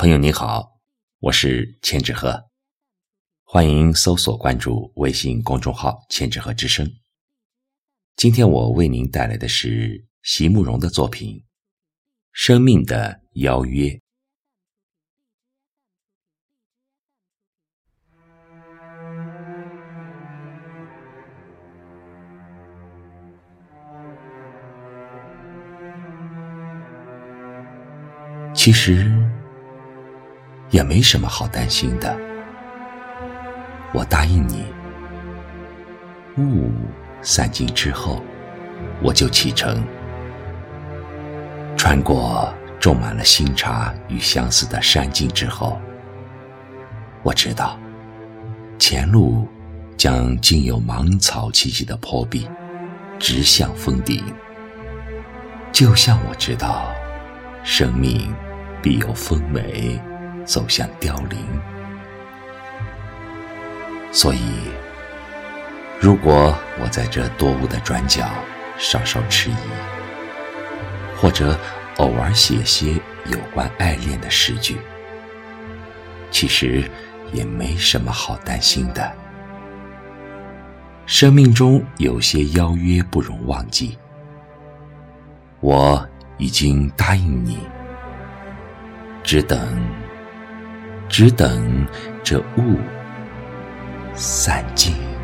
朋友你好，我是千纸鹤，欢迎搜索关注微信公众号“千纸鹤之声”。今天我为您带来的是席慕容的作品《生命的邀约》。其实。也没什么好担心的。我答应你，雾散尽之后，我就启程，穿过种满了新茶与相思的山径之后，我知道前路将经有芒草气息的坡壁，直向峰顶。就像我知道，生命必有丰美。走向凋零，所以，如果我在这多雾的转角稍稍迟疑，或者偶尔写些有关爱恋的诗句，其实也没什么好担心的。生命中有些邀约不容忘记，我已经答应你，只等。只等这雾散尽。